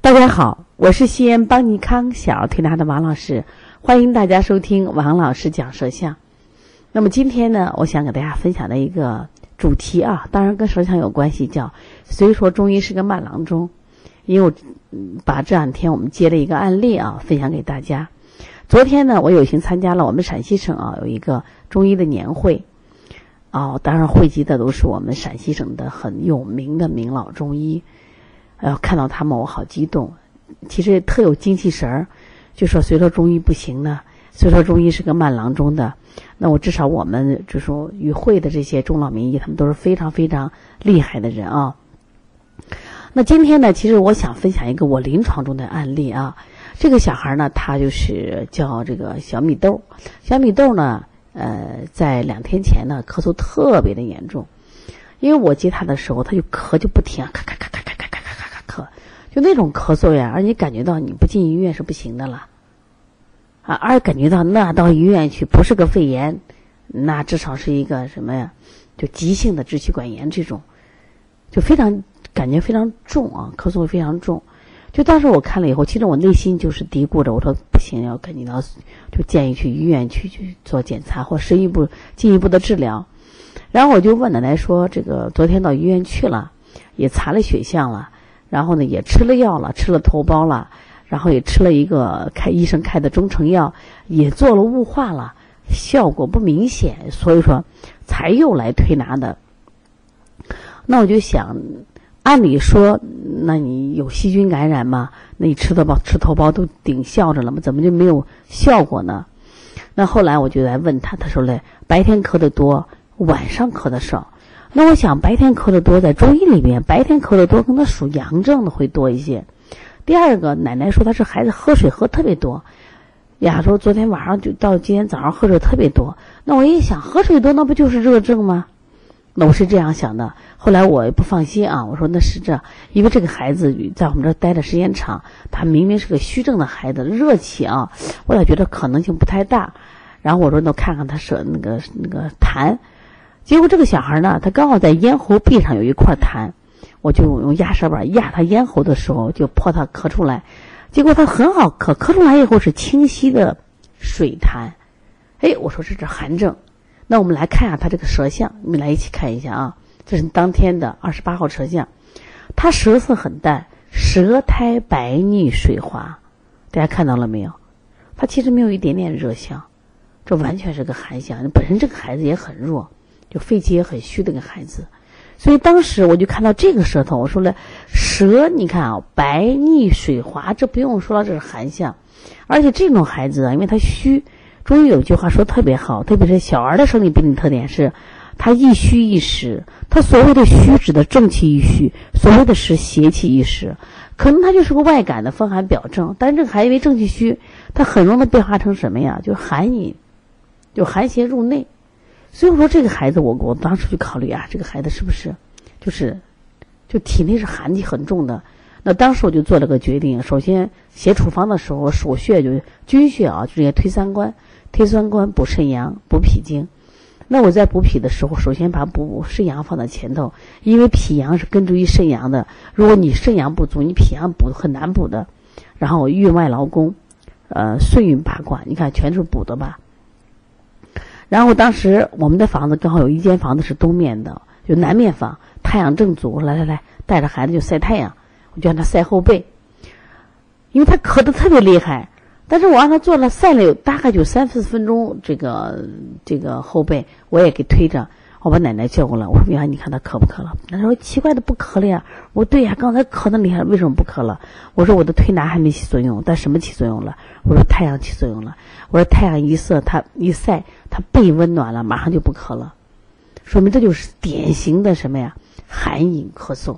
大家好，我是西安邦尼康小儿推拿的王老师，欢迎大家收听王老师讲舌象。那么今天呢，我想给大家分享的一个主题啊，当然跟舌象有关系，叫虽说中医是个慢郎中，因为我把这两天我们接了一个案例啊，分享给大家。昨天呢，我有幸参加了我们陕西省啊有一个中医的年会，哦，当然汇集的都是我们陕西省的很有名的名老中医。哎呦，看到他们我好激动，其实特有精气神儿。就说虽说中医不行呢，虽说中医是个慢郎中的，那我至少我们就说与会的这些中老名医，他们都是非常非常厉害的人啊。那今天呢，其实我想分享一个我临床中的案例啊。这个小孩呢，他就是叫这个小米豆。小米豆呢，呃，在两天前呢，咳嗽特别的严重，因为我接他的时候，他就咳就不停，咔咔就那种咳嗽呀，而你感觉到你不进医院是不行的了，啊，而感觉到那到医院去不是个肺炎，那至少是一个什么呀？就急性的支气管炎这种，就非常感觉非常重啊，咳嗽非常重。就当时我看了以后，其实我内心就是嘀咕着，我说不行，要赶紧到，就建议去医院去去做检查或深一步进一步的治疗。然后我就问奶奶说：“这个昨天到医院去了，也查了血象了。”然后呢，也吃了药了，吃了头孢了，然后也吃了一个开医生开的中成药，也做了雾化了，效果不明显，所以说才又来推拿的。那我就想，按理说，那你有细菌感染吗？那你吃头孢吃头孢都顶效着了吗？怎么就没有效果呢？那后来我就来问他，他说嘞，白天咳的多，晚上咳的少。那我想白天咳的多，在中医里面，白天咳的多，可能属阳症的会多一些。第二个，奶奶说她是孩子喝水喝特别多，呀，说昨天晚上就到今天早上喝水特别多。那我一想，喝水多那不就是热症吗？那我是这样想的。后来我也不放心啊，我说那是这，因为这个孩子在我们这待的时间长，他明明是个虚症的孩子，热气啊，我也觉得可能性不太大。然后我说那看看他舌那个那个痰。结果这个小孩呢，他刚好在咽喉壁上有一块痰，我就用压舌板压他咽喉的时候，就迫他咳出来。结果他很好咳，咳出来以后是清晰的水痰。哎，我说这是寒症。那我们来看一下他这个舌象，我们来一起看一下啊。这是当天的二十八号舌象，他舌色很淡，舌苔白腻水滑，大家看到了没有？他其实没有一点点热象，这完全是个寒象。本身这个孩子也很弱。就肺气也很虚的个孩子，所以当时我就看到这个舌头，我说了，舌你看啊，白腻水滑，这不用说了，这是寒象。而且这种孩子啊，因为他虚，中医有句话说特别好，特别是小儿的生理病理特点是，他一虚一实。他所谓的虚指的正气一虚，所谓的实邪气一实。可能他就是个外感的风寒表症，但这个孩子因为正气虚，他很容易变化成什么呀？就寒饮，就寒邪入内。所以说，这个孩子，我我当时就考虑啊，这个孩子是不是就是，就体内是寒气很重的？那当时我就做了个决定，首先写处方的时候，手穴就君穴啊，就直接推三关，推三关补肾阳、补脾经。那我在补脾的时候，首先把补肾阳放在前头，因为脾阳是根植于肾阳的。如果你肾阳不足，你脾阳补很难补的。然后运外劳宫，呃，顺运八卦，你看全是补的吧？然后当时我们的房子刚好有一间房子是东面的，就南面房，太阳正足。来来来，带着孩子就晒太阳，我就让他晒后背，因为他咳得特别厉害。但是我让他坐了晒了有大概就三四分钟，这个这个后背我也给推着。我把奶奶叫过来，我说：“呀，你看他咳不咳了？”他说：“奇怪的不咳了呀。”我说：“对呀，刚才咳的厉害，为什么不咳了？”我说：“我的推拿还没起作用，但什么起作用了？”我说：“太阳起作用了。”我说：“太阳一射，他一晒，他背温暖了，马上就不咳了，说明这就是典型的什么呀？寒饮咳嗽。”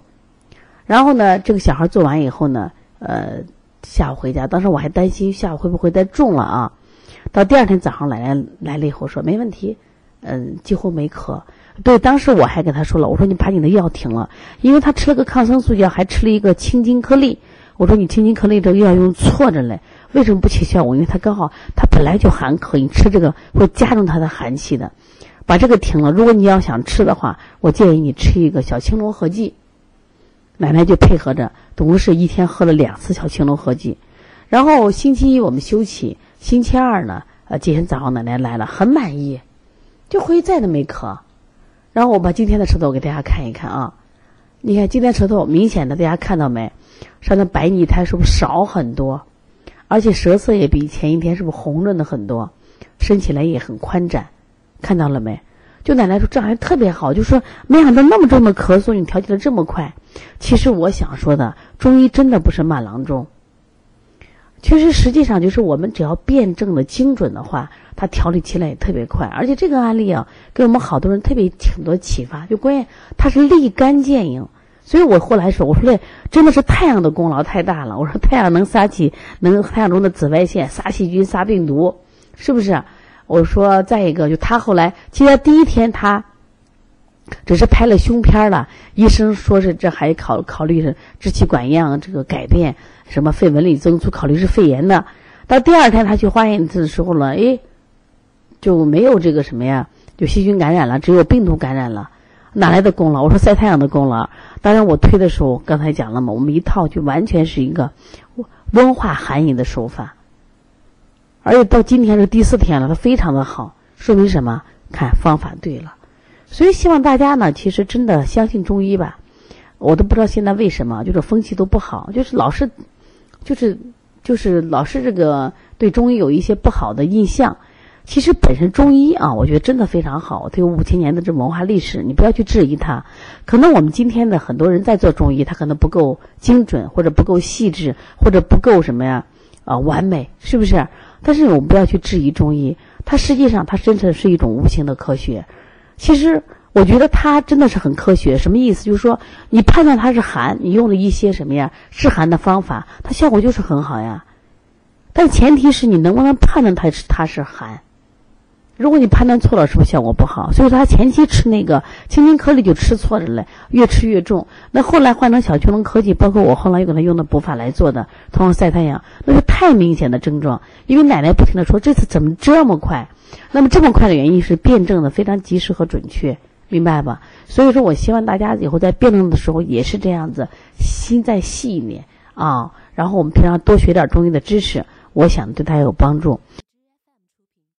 然后呢，这个小孩做完以后呢，呃，下午回家，当时我还担心下午会不会再重了啊？到第二天早上来来来了以后说没问题，嗯，几乎没咳。对，当时我还跟他说了，我说你把你的药停了，因为他吃了个抗生素药，还吃了一个青筋颗粒。我说你青筋颗粒这个药用错着嘞，为什么不起效果？因为他刚好他本来就寒咳，你吃这个会加重他的寒气的，把这个停了。如果你要想吃的话，我建议你吃一个小青龙合剂。奶奶就配合着，总共是一天喝了两次小青龙合剂。然后星期一我们休息，星期二呢，呃，今天早上奶奶来了，很满意，就回去再都没咳。然后我把今天的舌头给大家看一看啊，你看今天舌头明显的，大家看到没？上的白腻苔是不是少很多？而且舌色也比前一天是不是红润的很多？伸起来也很宽展，看到了没？就奶奶说这还特别好，就说没想到那么重的咳嗽你调节的这么快。其实我想说的，中医真的不是慢郎中。其实实际上就是我们只要辩证的精准的话，它调理起来也特别快。而且这个案例啊，给我们好多人特别挺多启发。就关键它是立竿见影。所以我后来说，我说这真的是太阳的功劳太大了。我说太阳能杀起，能太阳中的紫外线杀细菌、杀病毒，是不是？我说再一个，就他后来，其实第一天他只是拍了胸片了，医生说是这还考考虑是支气管样这个改变，什么肺纹理增粗，考虑是肺炎的。到第二天他去化验的时候了，哎，就没有这个什么呀，就细菌感染了，只有病毒感染了。哪来的功劳？我说晒太阳的功劳。当然，我推的时候刚才讲了嘛，我们一套就完全是一个温化寒饮的手法，而且到今天是第四天了，它非常的好，说明什么？看方法对了。所以希望大家呢，其实真的相信中医吧。我都不知道现在为什么，就是风气都不好，就是老是，就是就是老是这个对中医有一些不好的印象。其实本身中医啊，我觉得真的非常好，它有五千年的这文化历史，你不要去质疑它。可能我们今天的很多人在做中医，他可能不够精准，或者不够细致，或者不够什么呀啊完美，是不是？但是我们不要去质疑中医，它实际上它真的是一种无形的科学。其实我觉得它真的是很科学，什么意思？就是说你判断它是寒，你用了一些什么呀治寒的方法，它效果就是很好呀。但前提是你能不能判断它是它是寒。如果你判断错了，是不是效果不好？所以说他前期吃那个青青颗粒就吃错了嘞，越吃越重。那后来换成小青龙科技，包括我后来又给他用的补法来做的，同样晒太阳，那是太明显的症状。因为奶奶不停的说这次怎么这么快？那么这么快的原因是辩证的非常及时和准确，明白吧？所以说我希望大家以后在辩证的时候也是这样子，心再细一点啊。然后我们平常多学点中医的知识，我想对大家有帮助。